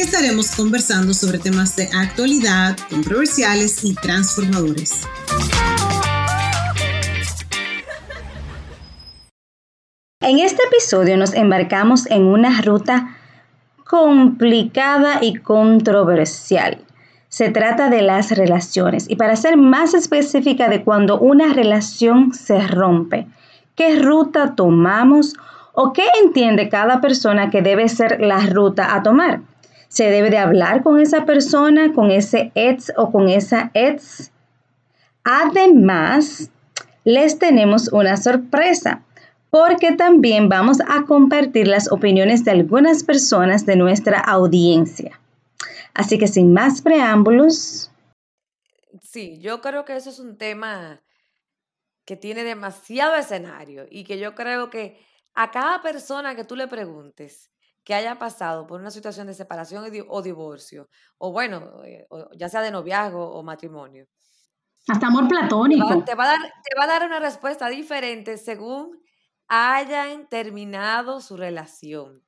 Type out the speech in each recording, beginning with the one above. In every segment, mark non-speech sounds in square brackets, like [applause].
estaremos conversando sobre temas de actualidad, controversiales y transformadores. En este episodio nos embarcamos en una ruta complicada y controversial. Se trata de las relaciones y para ser más específica de cuando una relación se rompe, qué ruta tomamos o qué entiende cada persona que debe ser la ruta a tomar. ¿Se debe de hablar con esa persona, con ese ex o con esa ex? Además, les tenemos una sorpresa porque también vamos a compartir las opiniones de algunas personas de nuestra audiencia. Así que sin más preámbulos. Sí, yo creo que eso es un tema que tiene demasiado escenario y que yo creo que a cada persona que tú le preguntes que haya pasado por una situación de separación o divorcio, o bueno, eh, ya sea de noviazgo o matrimonio. Hasta amor platónico. Te va, a dar, te va a dar una respuesta diferente según hayan terminado su relación.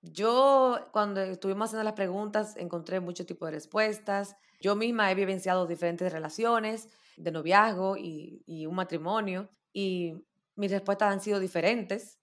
Yo, cuando estuvimos haciendo las preguntas, encontré muchos tipos de respuestas. Yo misma he vivenciado diferentes relaciones de noviazgo y, y un matrimonio y mis respuestas han sido diferentes.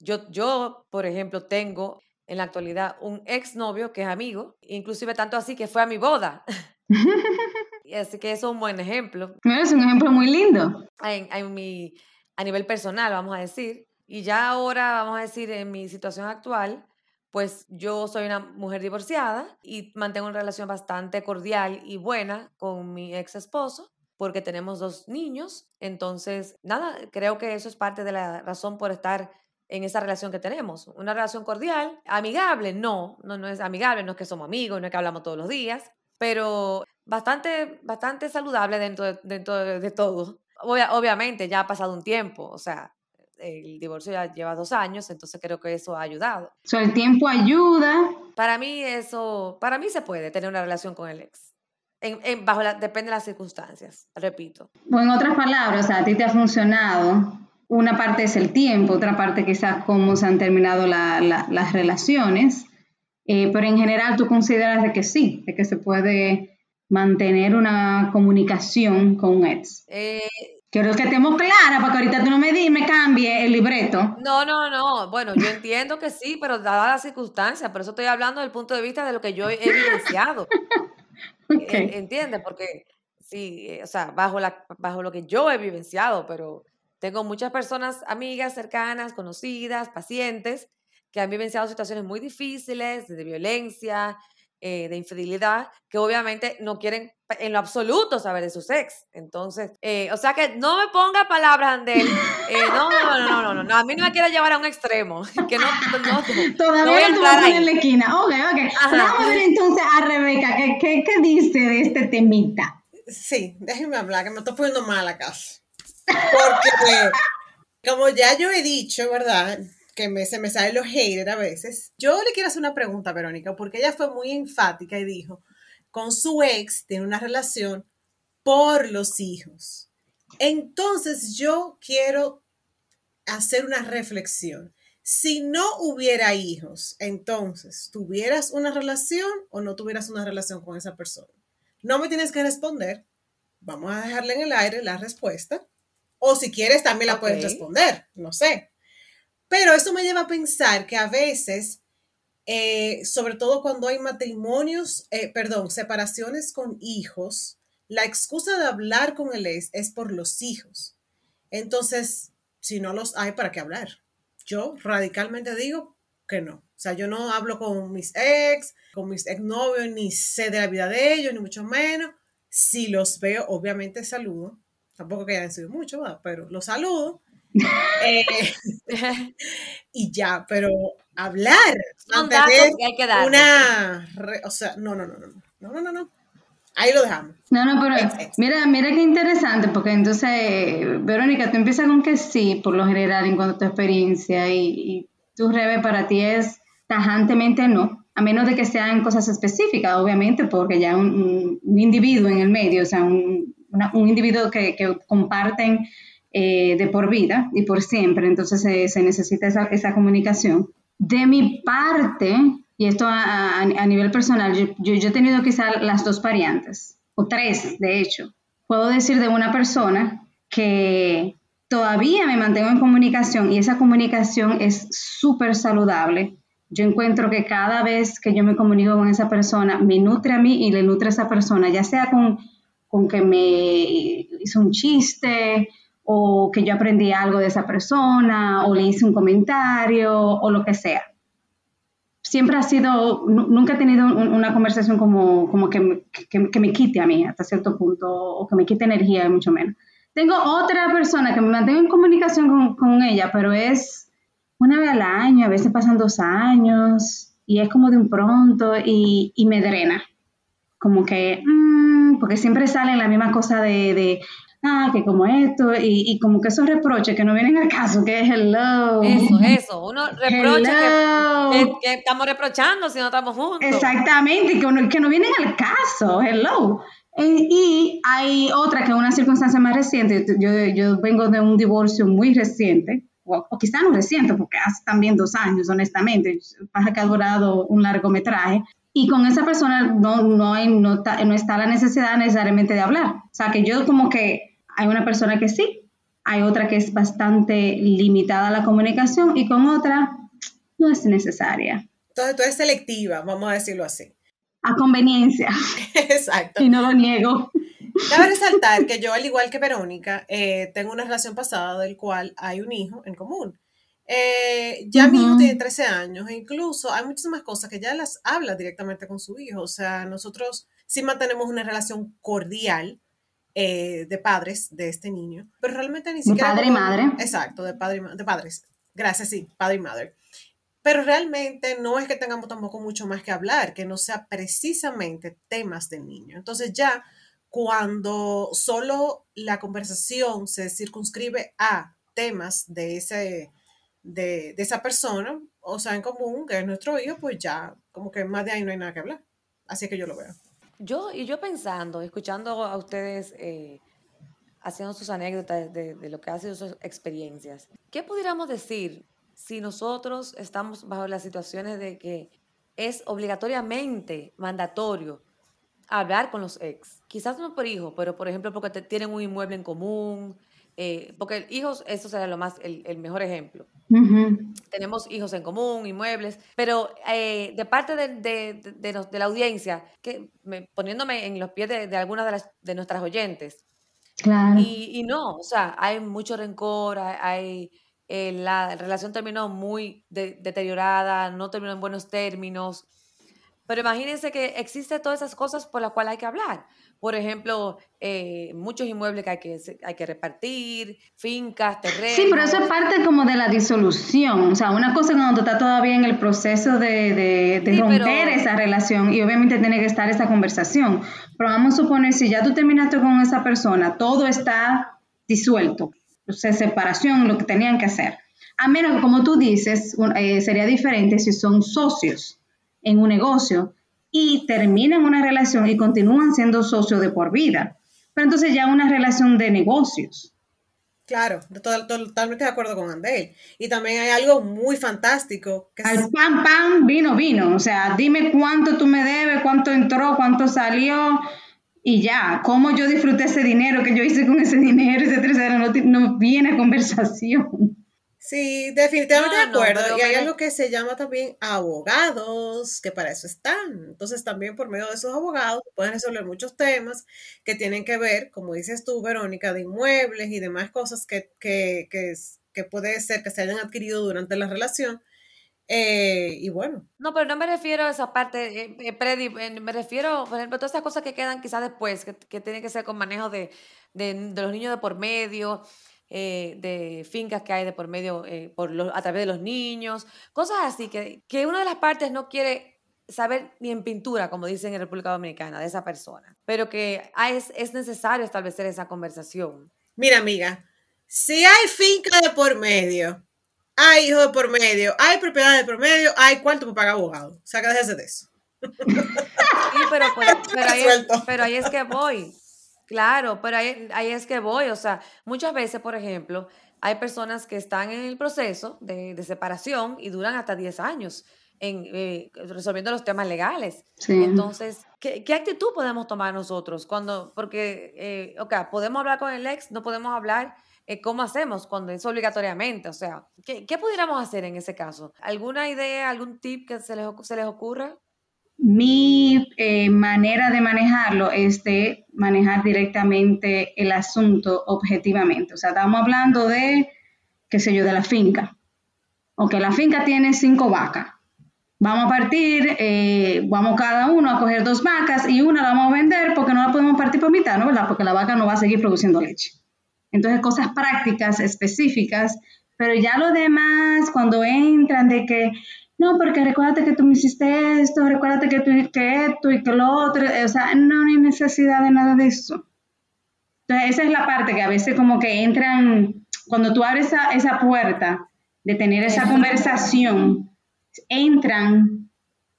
Yo, yo, por ejemplo, tengo en la actualidad un exnovio que es amigo, inclusive tanto así que fue a mi boda. [laughs] así que eso es un buen ejemplo. Es un ejemplo muy lindo. En, en mi a nivel personal, vamos a decir. Y ya ahora, vamos a decir, en mi situación actual, pues yo soy una mujer divorciada y mantengo una relación bastante cordial y buena con mi ex esposo porque tenemos dos niños. Entonces, nada, creo que eso es parte de la razón por estar en esa relación que tenemos. Una relación cordial, amigable, no, no, no es amigable, no es que somos amigos, no es que hablamos todos los días, pero bastante, bastante saludable dentro de, dentro de todo obviamente ya ha pasado un tiempo, o sea, el divorcio ya lleva dos años, entonces creo que eso ha ayudado. O sea, el tiempo ayuda. Para mí eso, para mí se puede tener una relación con el ex. En, bajo la, depende de las circunstancias, repito. O en otras palabras, a ti te ha funcionado. Una parte es el tiempo, otra parte quizás cómo se han terminado las relaciones, eh, pero en general tú consideras de que sí, de que se puede mantener una comunicación con un ex? Eh, Quiero que estemos claras para que ahorita tú no me, di, me cambie el libreto. No, no, no. Bueno, yo entiendo que sí, pero dadas las circunstancias, por eso estoy hablando desde el punto de vista de lo que yo he evidenciado. [laughs] okay. ¿Entiendes? Porque sí, eh, o sea, bajo, la, bajo lo que yo he vivenciado, pero tengo muchas personas, amigas, cercanas, conocidas, pacientes, que han vivenciado situaciones muy difíciles, de violencia, eh, de infidelidad que obviamente no quieren en lo absoluto saber de su ex. Entonces, eh, o sea que no me ponga palabras, Andel. Eh, no, no, no, no, no, no, a mí no me quiere llevar a un extremo. [laughs] Que no, no, [laughs] Todavía no, voy a en la esquina. Ok, ok. Vamos a ver entonces a Rebeca, ¿qué, qué, qué dice de este temita? Sí, déjenme hablar, que me estoy poniendo mal acá. Porque, como ya yo he dicho, ¿verdad? que me, se me salen los haters a veces. Yo le quiero hacer una pregunta a Verónica, porque ella fue muy enfática y dijo, con su ex tiene una relación por los hijos. Entonces yo quiero hacer una reflexión. Si no hubiera hijos, entonces, ¿tuvieras una relación o no tuvieras una relación con esa persona? No me tienes que responder. Vamos a dejarle en el aire la respuesta. O si quieres, también la puedes responder. No sé. Pero eso me lleva a pensar que a veces, eh, sobre todo cuando hay matrimonios, eh, perdón, separaciones con hijos, la excusa de hablar con el ex es por los hijos. Entonces, si no los hay, ¿para qué hablar? Yo radicalmente digo que no. O sea, yo no hablo con mis ex, con mis exnovios, ni sé de la vida de ellos, ni mucho menos. Si los veo, obviamente saludo. Tampoco que hayan sido mucho, pero los saludo. [laughs] Eh, y ya, pero hablar, que hay que dar. Una, o sea, no, no, no, no, no, no, no, no. Ahí lo dejamos. No, no, pero mira, mira qué interesante, porque entonces, Verónica, tú empiezas con que sí, por lo general, en cuanto a tu experiencia, y, y tu reve para ti es tajantemente no, a menos de que sean cosas específicas, obviamente, porque ya un, un individuo en el medio, o sea, un, un individuo que, que comparten eh, de por vida y por siempre, entonces se, necesita esa, esa, comunicación. De mi parte, y esto a, a, nivel personal, yo, yo, he tenido quizás las dos variantes, o tres, de hecho. Puedo decir de una persona que todavía me mantengo en comunicación y esa comunicación es súper saludable. Yo encuentro que cada vez que yo me comunico con esa persona, me nutre a mí y le nutre a esa persona, ya sea con, con que me hizo un chiste o que yo aprendí algo de esa persona o le hice un comentario o lo que sea. Siempre ha sido, nunca he tenido una conversación como, como que, que, me quite a mí hasta cierto punto o que me quite energía, mucho menos. Tengo otra persona que me mantengo en comunicación con, con, ella, pero es una vez al año, a veces pasan dos años, y es como de un pronto y, y me drena. Como que, mmm, porque siempre sale la misma cosa de, de ah, que como esto, y, y, como que esos reproches que no vienen al caso, que es hello. Eso, eso, uno reprocha que, que, estamos reprochando si no estamos juntos. Exactamente, que, que no vienen al caso, hello. Eh, y hay otra que es una circunstancia más reciente. Yo, yo vengo de un divorcio muy reciente, o, o quizá no reciente, porque hace también dos años, honestamente. Pasa que ha durado un largometraje. Y con esa persona no, no, hay, no, no está la necesidad necesariamente de hablar. O sea, que yo como que hay una persona que sí, hay otra que es bastante limitada la comunicación y con otra no es necesaria. Entonces tú eres selectiva, vamos a decirlo así a conveniencia. [laughs] Exacto. Y no lo niego. Cabe resaltar [laughs] que yo, al igual que Verónica, eh, tengo una relación pasada del cual hay un hijo en común. Eh, ya mi hijo tiene 13 años e incluso hay muchísimas cosas que ya las habla directamente con su hijo. O sea, nosotros sí mantenemos una relación cordial eh, de padres de este niño, pero realmente ni siquiera... De padre y madre. Exacto, de, padre de padres. Gracias, sí, padre y madre. Pero realmente no es que tengamos tampoco mucho más que hablar, que no sea precisamente temas del niño. Entonces ya cuando solo la conversación se circunscribe a temas de, ese, de, de, esa persona, o sea, en común, que es nuestro hijo, pues ya como que más de ahí no hay nada que hablar. Así que yo lo veo. Yo, y yo pensando, escuchando a ustedes eh, haciendo sus anécdotas de, de, lo que ha sido sus experiencias, ¿qué pudiéramos decir si nosotros estamos bajo las situaciones de que es obligatoriamente mandatorio hablar con los ex, quizás no por hijo, pero por ejemplo porque te, tienen un inmueble en común, eh, porque hijos, eso sería lo más, el, el mejor ejemplo. Uh -huh. Tenemos hijos en común, inmuebles, pero eh, de parte de, de, de, de, la audiencia, que me, poniéndome en los pies de, algunas de, las, de nuestras oyentes, claro. y, y, no, o sea, hay mucho rencor, hay, eh, la relación terminó muy de, deteriorada, no terminó en buenos términos. Pero imagínense que existen todas esas cosas por las cuales hay que hablar. Por ejemplo, eh, muchos inmuebles que hay, que hay que repartir, fincas, terrenos. Sí, pero eso es parte como de la disolución. O sea, una cosa cuando tú estás todavía en el proceso de, de, de sí, romper pero... esa relación y obviamente tiene que estar esa conversación. Pero vamos a suponer, si ya tú terminaste con esa persona, todo está disuelto o sea, separación, lo que tenían que hacer. A menos que, como tú dices, eh, sería diferente si son socios en un negocio y terminan una relación y continúan siendo socios de por vida. Pero entonces ya una relación de negocios. Claro, totalmente de acuerdo con Andel. Y también hay algo muy fantástico. Que Al pan, pan, vino, vino. O sea, dime cuánto tú me debes, cuánto entró, cuánto salió, y ya, cómo yo disfruté ese dinero, que yo hice con ese dinero, ese tercero, no, no viene a conversación. Sí, definitivamente no, de acuerdo. No, y hay algo que se llama también abogados, que para eso están. Entonces, también por medio de esos abogados pueden resolver muchos temas que tienen que ver, como dices tú, Verónica, de inmuebles y demás cosas que, que, que, que puede ser que se hayan adquirido durante la relación eh, y bueno. No, pero no me refiero a esa parte, eh, eh, predi, me refiero, por ejemplo, a todas esas cosas que quedan quizás después, que, que tienen que ser con manejo de, de, de los niños de por medio, eh, de fincas que hay de por medio por los, a través de los niños, cosas así, que, que una de las partes no quiere saber ni en pintura, como dicen en República Dominicana, de esa persona, pero que es, es necesario establecer esa conversación. Mira, amiga, si hay finca de por medio, hay hijos de por medio, hay propiedad de por medio, hay cuarto para pagar abogado. O sea, que déjese de eso. Sí, pero, pero, ahí es, [laughs] pero, ahí es, que voy. Claro, pero ahí, ahí es que voy. O sea, muchas veces, por ejemplo, hay personas que están en el proceso de, de separación y duran hasta 10 años en, eh, resolviendo los temas legales. Entonces, ¿qué, ¿qué, actitud podemos tomar nosotros? cuando Porque, eh, ok, podemos hablar con el ex, no podemos hablar eh, cómo hacemos cuando es obligatoriamente. O sea, ¿qué, ¿qué, pudiéramos hacer en ese caso? ¿Alguna idea, algún tip que se les, se les ocurra? Mi manera de manejarlo es de manejar directamente el asunto objetivamente. O sea, estamos hablando de, qué sé yo, de la finca. Ok, la finca tiene cinco vacas Vamos a partir, eh, vamos cada uno a coger dos vacas y una la vamos a vender porque no la podemos partir por mitad, ¿no? ¿Verdad? Porque la vaca no va a seguir produciendo leche. Entonces, cosas prácticas, específicas, pero ya lo demás, cuando entran de que, no, porque recuérdate que tú me hiciste esto, recuérdate que tú que esto y que lo otro, o sea, no hay necesidad de nada de eso. Entonces, esa es la parte que a veces como que entran, cuando tú abres esa, esa puerta de tener esa conversación, entran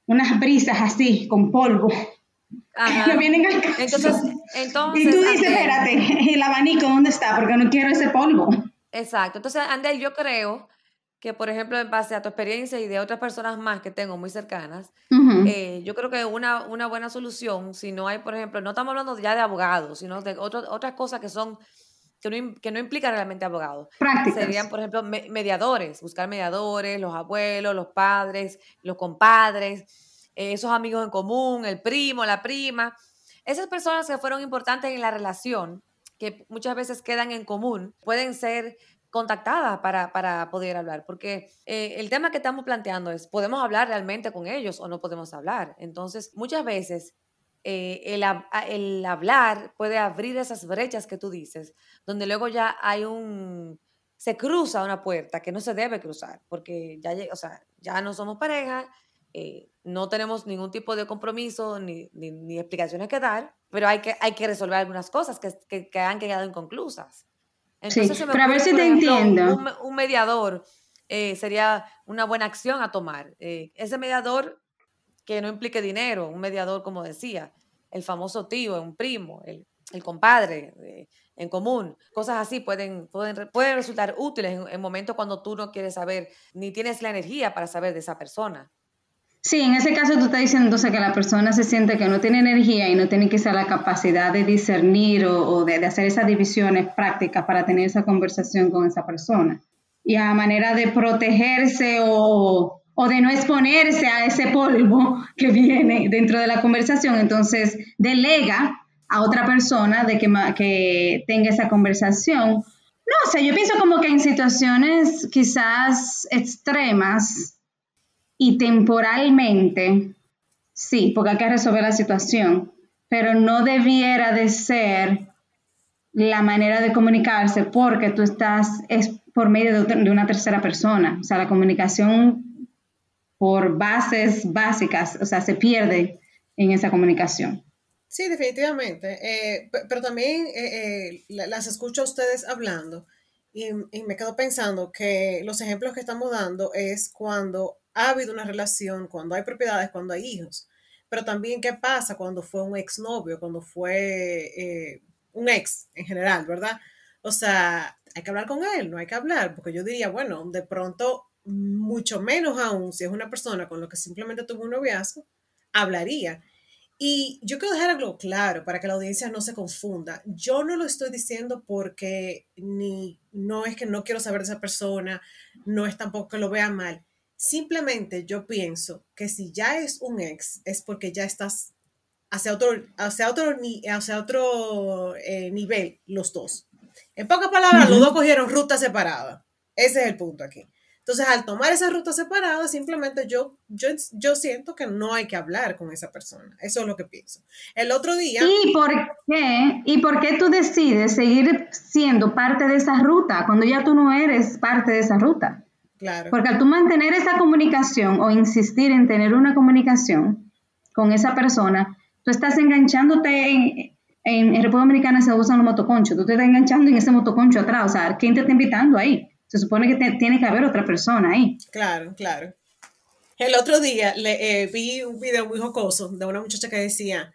unas brisas así, con polvo. Ajá. vienen entonces, entonces, y tú dices, espérate, [laughs] el abanico, ¿dónde está? Porque no quiero ese polvo. Exacto. Entonces, Andel, yo creo que, por ejemplo, en base a tu experiencia y de otras personas más que tengo muy cercanas, eh, yo creo que una, una buena solución, si no hay, por ejemplo, no estamos hablando ya de abogados, sino de otras cosas que son que no, que no implica realmente abogados. Serían, por ejemplo, mediadores, buscar mediadores, los abuelos, los padres, los compadres, eh, esos amigos en común, el primo, la prima. Esas personas que fueron importantes en la relación, que muchas veces quedan en común, pueden ser contactadas para, para poder hablar, porque eh, el tema que estamos planteando es, ¿podemos hablar realmente con ellos o no podemos hablar? Entonces, muchas veces eh, el, el, hablar puede abrir esas brechas que tú dices, donde luego ya hay un, se cruza una puerta que no se debe cruzar, porque ya, o sea, ya no somos pareja, eh, no tenemos ningún tipo de compromiso ni, ni, explicaciones que dar, pero hay que, hay que resolver algunas cosas que, que, han quedado inconclusas. Entonces, sí, pero a ver si te entiendo. Un, mediador eh, sería una buena acción a tomar. ese mediador que no implique dinero, un mediador, como decía, el famoso tío, un primo, el, el compadre eh, en común, cosas así pueden, pueden, pueden resultar útiles en, en, momentos cuando tú no quieres saber, ni tienes la energía para saber de esa persona. Sí, en ese caso tú estás diciendo entonces que la persona se siente que no tiene energía y no tiene quizá la capacidad de discernir o, o de, de, hacer esas divisiones prácticas para tener esa conversación con esa persona. Y a manera de protegerse o, o de no exponerse a ese polvo que viene dentro de la conversación, entonces delega a otra persona de que, que tenga esa conversación. No, o sea, yo pienso como que en situaciones quizás extremas y temporalmente, sí, porque hay que resolver la situación, pero no debiera de ser la manera de comunicarse porque tú estás es por medio de, una tercera persona. O sea, la comunicación por bases básicas, o sea, se pierde en esa comunicación. Sí, definitivamente. Eh, pero también eh, eh, las escucho a ustedes hablando y, me quedo pensando que los ejemplos que estamos dando es cuando ha habido una relación, cuando hay propiedades, cuando hay hijos. Pero también qué pasa cuando fue un exnovio, cuando fue un ex en general, ¿verdad? O sea, hay que hablar con él, no hay que hablar, porque yo diría, bueno, de pronto mucho menos aún si es una persona con la que simplemente tuvo un noviazgo, hablaría. Y yo quiero dejar algo claro para que la audiencia no se confunda. Yo no lo estoy diciendo porque ni no es que no quiero saber de esa persona, no es tampoco que lo vea mal. Simplemente yo pienso que si ya es un ex es porque ya estás hacia otro, hacia otro, hacia otro eh, nivel los dos. En pocas palabras, los dos cogieron ruta separada. Ese es el punto aquí. Entonces, al tomar esa ruta separada, simplemente yo, yo, yo siento que no hay que hablar con esa persona. Eso es lo que pienso. El otro día... ¿Y por qué? ¿Y por qué tú decides seguir siendo parte de esa ruta cuando ya tú no eres parte de esa ruta? Claro. Porque al tú mantener esa comunicación o insistir en tener una comunicación con esa persona, tú estás enganchándote en, en, República Dominicana se usan los motoconchos, tú te estás enganchando en ese motoconcho atrás, o sea, ¿quién te está invitando ahí? Se supone que tiene que haber otra persona ahí. Claro, claro. El otro día le, eh, vi un video muy jocoso de una muchacha que decía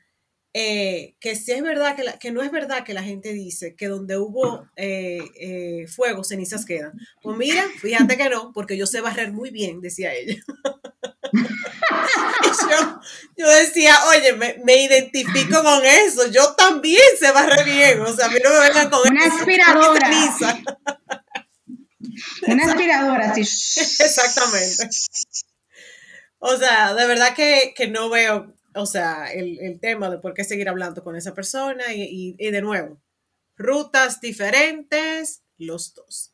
eh, que si es verdad, que, que no es verdad que la gente dice que donde hubo eh, fuego, cenizas quedan. Pues mira, fíjate que no, porque yo sé barrer muy bien, decía ella. [laughs] yo, decía, oye, me, identifico con eso, yo también sé barrer bien, o sea, a mí no me vengan con Una aspiradora. Una aspiradora, sí. [laughs] Exactamente. O sea, de verdad que, no veo, o sea, el, tema de por qué seguir hablando con esa persona y, de nuevo, rutas diferentes, los dos.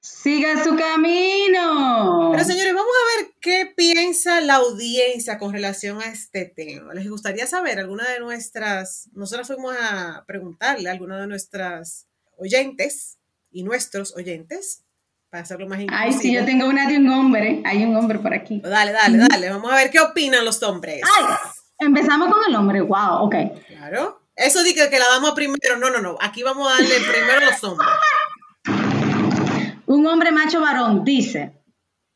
Siga su camino. Pero señores, vamos a ver qué piensa la audiencia con relación a este tema. Les gustaría saber, alguna de nuestras, nosotros fuimos a preguntarle a alguna de nuestras oyentes y nuestros oyentes para hacerlo más Ay, sí, yo tengo una de un hombre. Hay un hombre por aquí. Dale, dale, dale. Vamos a ver qué opinan los hombres. Ay, empezamos con el hombre. Wow, ok. Claro. Eso dice que la damos primero. No, no, no. Aquí vamos a darle primero a los hombres. Un hombre macho varón dice,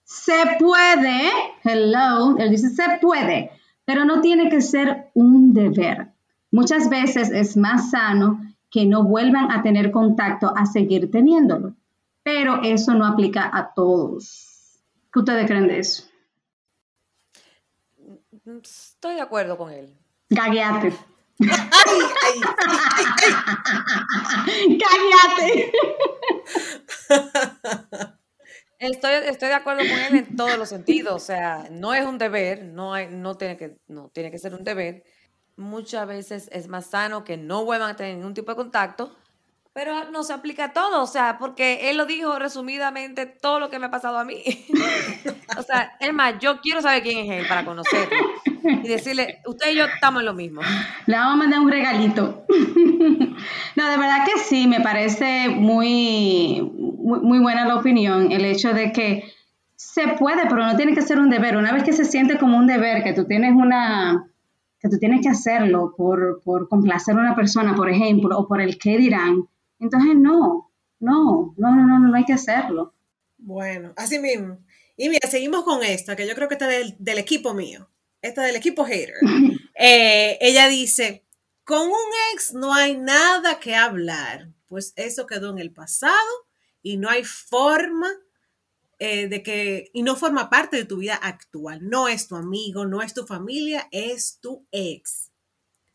se puede, hello, él dice, se puede, pero no tiene que ser un deber. Muchas veces es más sano que no vuelvan a tener contacto a seguir teniéndolo pero eso no aplica a todos. ¿Qué ustedes creen de eso? Estoy de acuerdo con él. Gagueate. ¡Ay, Gagueate. Estoy, estoy de acuerdo con él en todos los sentidos. O sea, no es un deber, no, hay, no, tiene que, no tiene que ser un deber. Muchas veces es más sano que no vuelvan a tener ningún tipo de contacto pero no se aplica todo, o sea, porque él lo dijo resumidamente todo lo que me ha pasado a mí. [laughs] o sea, es más, yo quiero saber quién es él para conocerlo y decirle, usted y yo estamos en lo mismo. Le vamos a mandar un regalito. [laughs] no, de verdad que sí, me parece muy, muy, buena la opinión, el hecho de que se puede, pero no tiene que ser un deber. Una vez que se siente como un deber, que tú tienes una que tú tienes que hacerlo por, por complacer a una persona, por ejemplo, o por el qué dirán, entonces, no, no, no, no, no, no hay que hacerlo. Bueno, así mismo. Y mira, seguimos con esta, que yo creo que está del, del equipo mío, esta del equipo hater. [laughs] Eh, ella dice, con un ex no hay nada que hablar, pues eso quedó en el pasado y no hay forma eh, de que, y no forma parte de tu vida actual. No es tu amigo, no es tu familia, es tu ex.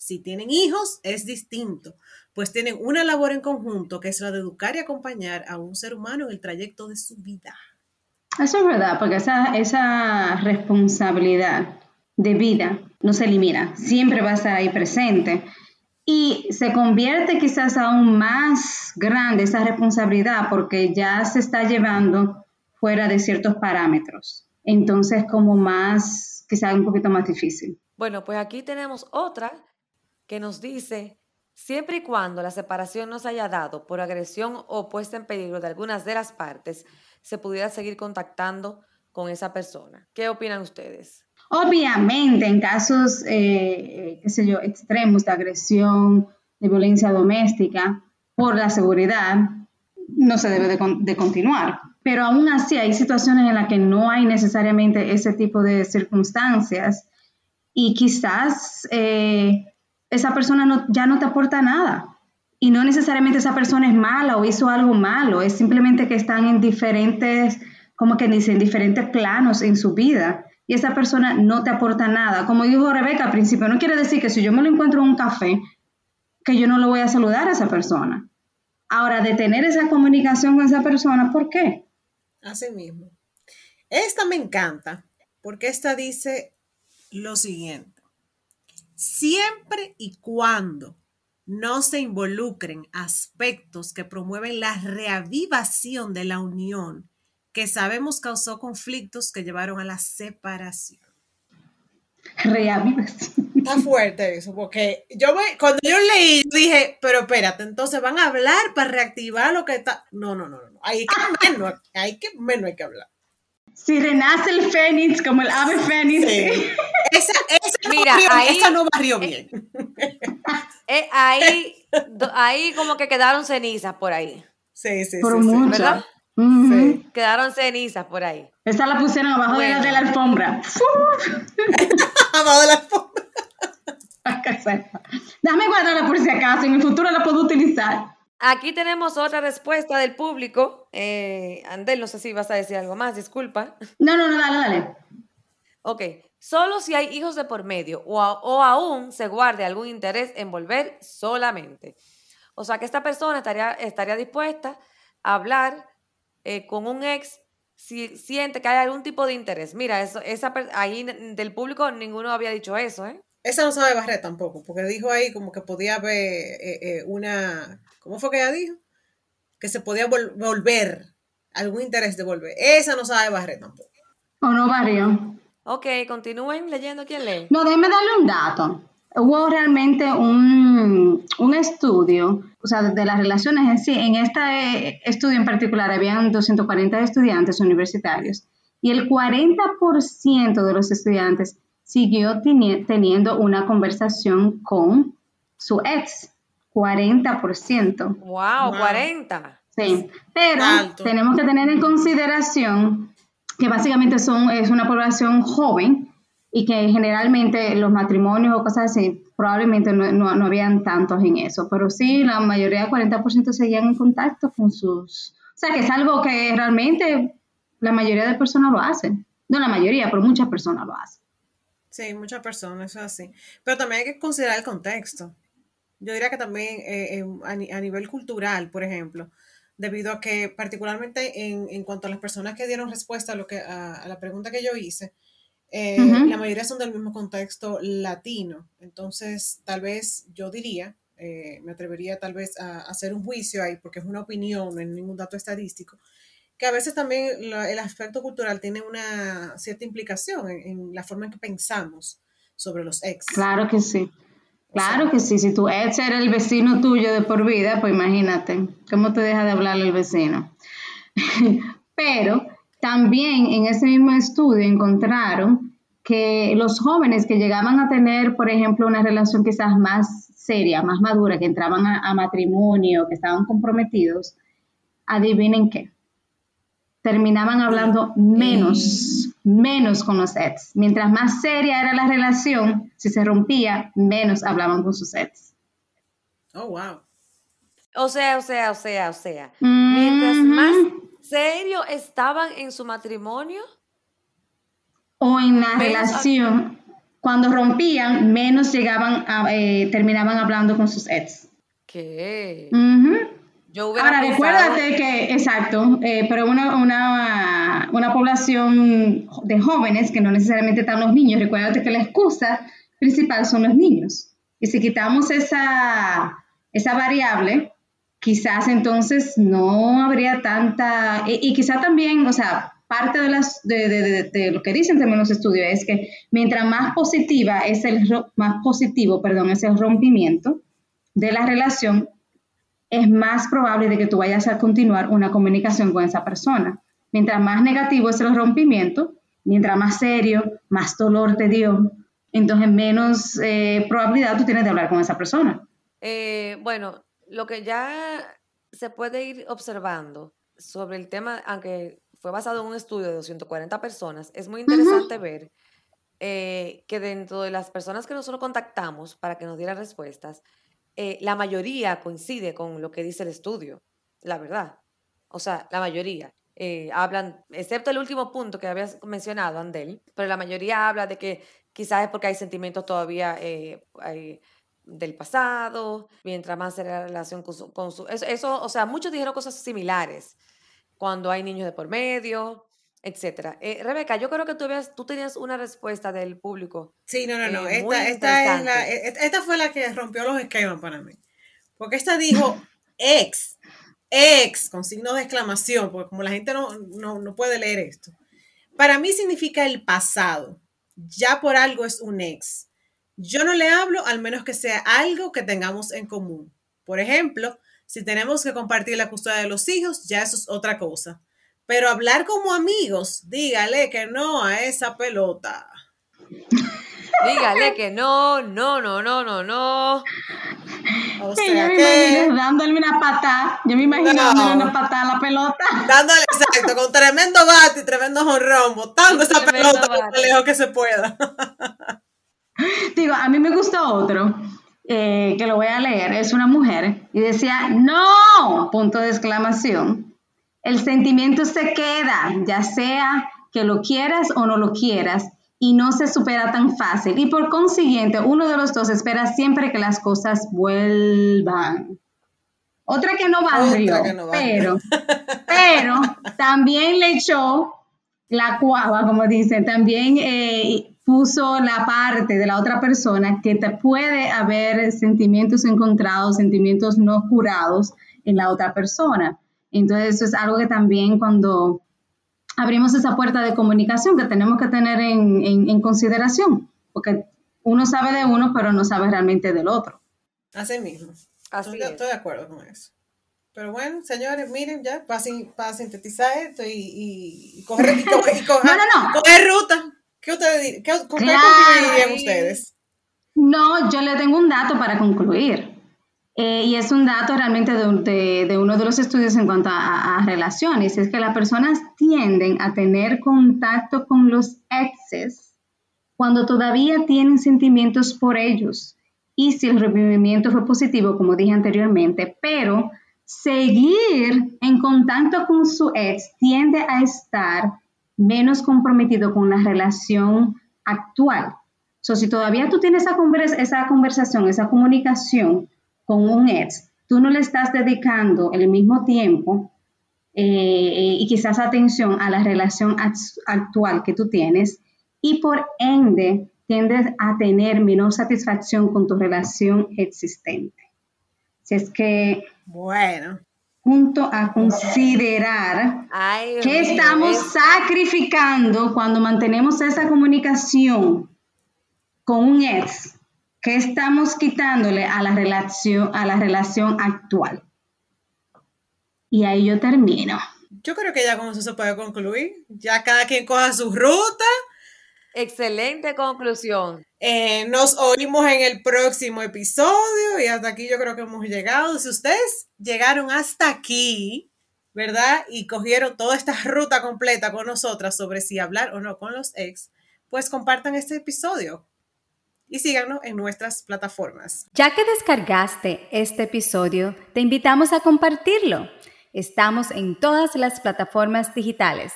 Si tienen hijos, es distinto pues tienen una labor en conjunto que es la de educar y acompañar a un ser humano en el trayecto de su vida. Eso es verdad, porque esa, esa responsabilidad de vida no se elimina, siempre va a estar ahí presente. Y se convierte quizás aún más grande esa responsabilidad porque ya se está llevando fuera de ciertos parámetros. Entonces, como más, quizás un poquito más difícil. Bueno, pues aquí tenemos otra que nos dice Siempre y cuando la separación no se haya dado por agresión o puesta en peligro de algunas de las partes, se pudiera seguir contactando con esa persona. ¿Qué opinan ustedes? Obviamente, en casos, eh, qué sé yo, extremos de agresión, de violencia doméstica, por la seguridad, no se debe de, continuar. Pero aún así hay situaciones en las que no hay necesariamente ese tipo de circunstancias y quizás eh, esa persona ya no te aporta nada. Y no necesariamente esa persona es mala o hizo algo malo, es simplemente que están en diferentes, como que dicen, diferentes planos en su vida. Y esa persona no te aporta nada. Como dijo Rebeca al principio, no quiere decir que si yo me lo encuentro en un café, que yo no lo voy a saludar a esa persona. Ahora, de tener esa comunicación con esa persona, ¿por qué? Así mismo. Esta me encanta, porque esta dice lo siguiente siempre y cuando no se involucren aspectos que promueven la reavivación de la unión que sabemos causó conflictos que llevaron a la separación. Reavivación. Está fuerte eso, porque yo me, cuando yo leí, dije, pero espérate, entonces van a hablar para reactivar lo que está. No, no, no, no. Hay que menos, hay que menos hay que hablar. Si renace el fénix como el ave fénix. Sí. Esa, esa, Mira, no barrió, ahí- esa no barrió bien. Eh, ahí, do- ahí como que quedaron cenizas por ahí. Sí, sí, Por sí, mucho. ¿verdad? Ujú. Sí. Quedaron cenizas por ahí. Esa la pusieron abajo de, la, Bueno. de la alfombra. [laughs] Abajo de la alfombra. [laughs] Déjame guardarla por si acaso, en el futuro la puedo utilizar. Aquí tenemos otra respuesta del público. Eh, Andel, no sé si vas a decir algo más, disculpa. No, no, no, dale, dale. Ok, solo si hay hijos de por medio o, a- o aún se guarde algún interés en volver solamente. O sea que esta persona estaría, estaría dispuesta a hablar eh, con un ex si siente que hay algún tipo de interés. Mira, eso, esa, ahí del público ninguno había dicho eso, ¿eh? Esa no sabe barrer tampoco, porque dijo ahí como que podía haber eh, eh, una. ¿Cómo fue que ella dijo? Que se podía vol- volver, algún interés de volver. Esa no sabe barrer tampoco. ¿O no barrio? Ok, continúen leyendo quién lee. No, déjeme darle un dato. Hubo realmente un, un estudio, o sea, de las relaciones en sí. En este eh, estudio en particular habían 240 estudiantes universitarios y el 40% de los estudiantes siguió teni- teniendo una conversación con su ex. 40%. Wow, Wow. 40. Sí, pero Alto. tenemos que tener en consideración que básicamente son, es una población joven y que generalmente los matrimonios o cosas así probablemente no, no, no habían tantos en eso, pero sí, la mayoría, 40% seguían en contacto con sus... O sea, que es algo que realmente la mayoría de personas lo hacen. No la mayoría, pero muchas personas lo hacen. Sí, muchas personas, eso es así. Pero también hay que considerar el contexto. Yo diría que también eh, eh, a, ni- a nivel cultural, por ejemplo, debido a que particularmente en, en cuanto a las personas que dieron respuesta a, lo que, a, a la pregunta que yo hice, eh, la mayoría son del mismo contexto latino. Entonces, tal vez yo diría, me atrevería tal vez a, a hacer un juicio ahí, porque es una opinión, no es ningún dato estadístico, que a veces también la- el aspecto cultural tiene una cierta implicación en, en la forma en que pensamos sobre los ex. Claro que sí. O Claro sea, que sí. Si tu ex era el vecino tuyo de por vida, pues imagínate, ¿cómo te deja de hablarle al vecino? [laughs] Pero también en ese mismo estudio encontraron que los jóvenes que llegaban a tener, por ejemplo, una relación quizás más seria, más madura, que entraban a, a matrimonio, que estaban comprometidos, adivinen qué, terminaban hablando menos, menos con los ex. Mientras más seria era la relación, si se rompía, menos hablaban con sus ex. Oh, wow. O sea, o sea, o sea, o sea. Mientras Ujú. más serio estaban en su matrimonio, O en la Menos- relación, cuando rompían, menos llegaban a, eh, terminaban hablando con sus ex. que Ujú. Yo Ahora, pensado, recuérdate que, exacto, eh, pero una, una, una población de jóvenes, que no necesariamente están los niños, recuérdate que la excusa principal son los niños. Y si quitamos esa, esa variable, quizás entonces no habría tanta, y, y quizás también, o sea, parte de, las, de, de- de- de lo que dicen también los estudios es que mientras más positiva es el, más positivo, perdón, es el rompimiento de la relación, es más probable de que tú vayas a continuar una comunicación con esa persona. Mientras más negativo es el rompimiento, mientras más serio, más dolor te dio, entonces menos eh, probabilidad tú tienes de hablar con esa persona. eh, bueno, lo que ya se puede ir observando sobre el tema, aunque fue basado en un estudio de 240 personas, es muy interesante ver eh, que dentro de las personas que nosotros contactamos para que nos dieran respuestas, eh, la mayoría coincide con lo que dice el estudio, la verdad. O sea, la mayoría. eh, hablan, excepto el último punto que habías mencionado, Andel, pero la mayoría habla de que quizás es porque hay sentimientos todavía eh, del pasado, mientras más era la relación con su... Con su eso, eso, o sea, muchos dijeron cosas similares cuando hay niños de por medio, etcétera. Eh, Rebeca, yo creo que tú, habías- tú tenías una respuesta del público. Sí, no, no, no. Eh, esta, esta, es la, interesante. e- esta fue la que rompió los esquemas para mí. Porque esta dijo [laughs] ex, ex, con signo de exclamación, porque como la gente no, no, no puede leer esto. Para mí significa el pasado. Ya por algo es un ex. Yo no le hablo al menos que sea algo que tengamos en común. Por ejemplo, si tenemos que compartir la custodia de los hijos, ya eso es otra cosa. Pero hablar como amigos, dígale que no a esa pelota. Dígale que no, no, no, no, no, no. O sea yo me que imagino dándole una patada. Yo me imagino No. dándole una patada a la pelota. dándole exacto, con tremendo bate y tremendo jonrón, botando esa pelota lo más lejos que se pueda. Digo, a mí me gustó otro, eh, que lo voy a leer, es una mujer, y decía, no, punto de exclamación. El sentimiento se queda, ya sea que lo quieras o no lo quieras, y no se supera tan fácil. Y por consiguiente, uno de los dos espera siempre que las cosas vuelvan. Otra que no barrió, no pero, [laughs] pero también le echó la cuava, como dicen, también eh, puso la parte de la otra persona que te puede haber sentimientos encontrados, sentimientos no curados en la otra persona. Entonces, eso es algo que también cuando abrimos esa puerta de comunicación que tenemos que tener en, en- en consideración, porque uno sabe de uno, pero no sabe realmente del otro. Así mismo. Así estoy, es. estoy de acuerdo con eso. Pero bueno, señores, miren ya, para, sin- para sintetizar esto y, y, y coger, y coger, y coger- [laughs] No, no, no. coger ruta. ¿Qué ustedes qué- ¿Con qué Claro. concluirían ustedes? No, yo le tengo un dato para concluir. Eh, y es un dato realmente de, de- uno de los estudios en cuanto a, a relaciones. Es que las personas tienden a tener contacto con los exes cuando todavía tienen sentimientos por ellos. Y si el revivimiento fue positivo, como dije anteriormente, pero seguir en contacto con su ex tiende a estar menos comprometido con la relación actual. So, si todavía tú tienes esa conversación, esa comunicación con un ex, tú no le estás dedicando el mismo tiempo eh, y quizás atención a la relación act- actual que tú tienes y por ende tiendes a tener menor satisfacción con tu relación existente. Si es que Bueno, junto a considerar Ay, ¿Qué estamos es- sacrificando cuando mantenemos esa comunicación con un ex? ¿Qué estamos quitándole a la relación, a la relación actual? Y ahí yo termino. yo creo que ya con eso se puede concluir. Ya cada quien coja su ruta. Excelente conclusión. Eh, nos oímos en el próximo episodio y hasta aquí yo creo que hemos llegado. Si ustedes llegaron hasta aquí, ¿verdad? Y cogieron toda esta ruta completa con nosotras sobre si hablar o no con los ex, pues compartan este episodio y síganos en nuestras plataformas. Ya que descargaste este episodio, te invitamos a compartirlo. Estamos en todas las plataformas digitales.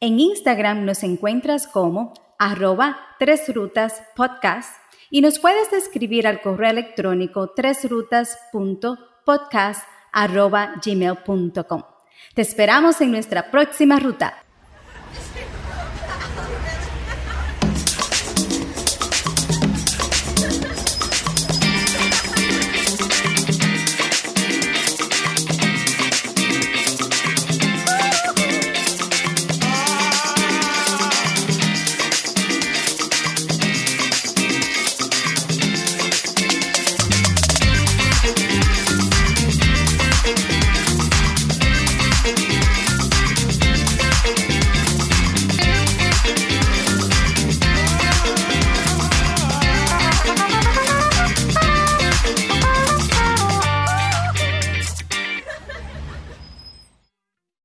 En Instagram nos encuentras como arroba tres rutas podcast y nos puedes escribir al correo electrónico tresrutas.podcast arroba gmail.com. Te esperamos en nuestra próxima ruta.